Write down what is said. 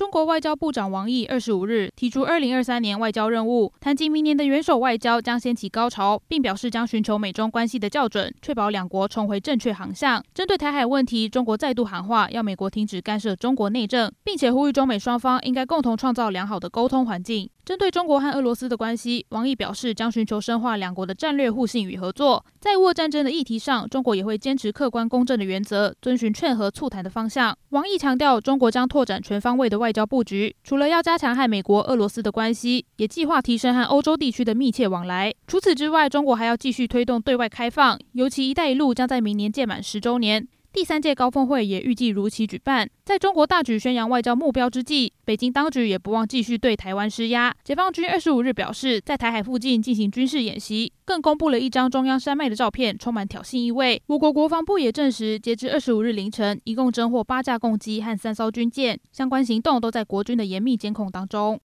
中国外交部长王毅二十五日提出二零二三年外交任务，谈及明年的元首外交将掀起高潮，并表示将寻求美中关系的校准，确保两国重回正确航向。针对台海问题，中国再度喊话要美国停止干涉中国内政，并且呼吁中美双方应该共同创造良好的沟通环境。针对中国和俄罗斯的关系，王毅表示将寻求深化两国的战略互信与合作。在俄乌战争的议题上，中国也会坚持客观公正的原则，遵循劝和促谈的方向。王毅强调，中国将拓展全方位的外外交布局，除了要加强和美国、俄罗斯的关系，也计划提升和欧洲地区的密切往来。除此之外，中国还要继续推动对外开放，尤其“一带一路”将在明年届满十周年。第三届高峰会也预计如期举办。在中国大举宣扬外交目标之际，北京当局也不忘继续对台湾施压。解放军二十五日表示，在台海附近进行军事演习，更公布了一张中央山脉的照片，充满挑衅意味。我国国防部也证实，截至二十五日凌晨，一共侦获八架共机和三艘军舰，相关行动都在国军的严密监控当中。